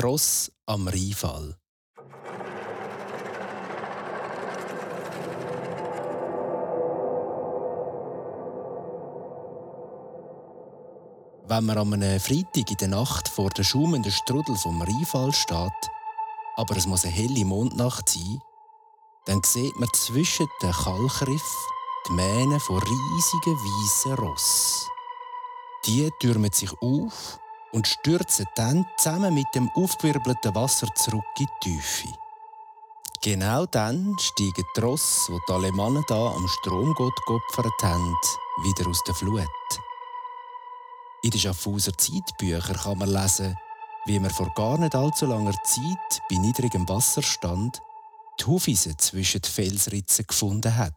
Tross am Rheinfall. Wenn man an einem Freitag in der Nacht vor der schumenden Strudel vom Rheinfall steht, aber es muss eine helle Mondnacht sein, dann sieht man zwischen den Kalkriff die Mähne von riesigen weißen Ross. Die türmen sich auf und stürzen dann zusammen mit dem aufgewirbelten Wasser zurück in die Tiefe. Genau dann steigen die Ross, die die Alemannen da am Stromgott geopfert haben, wieder aus der Flut. In den Schaffhauser Zeitbüchern kann man lesen, wie man vor gar nicht allzu langer Zeit bei niedrigem Wasserstand die Hufeisen zwischen die Felsritzen gefunden hat.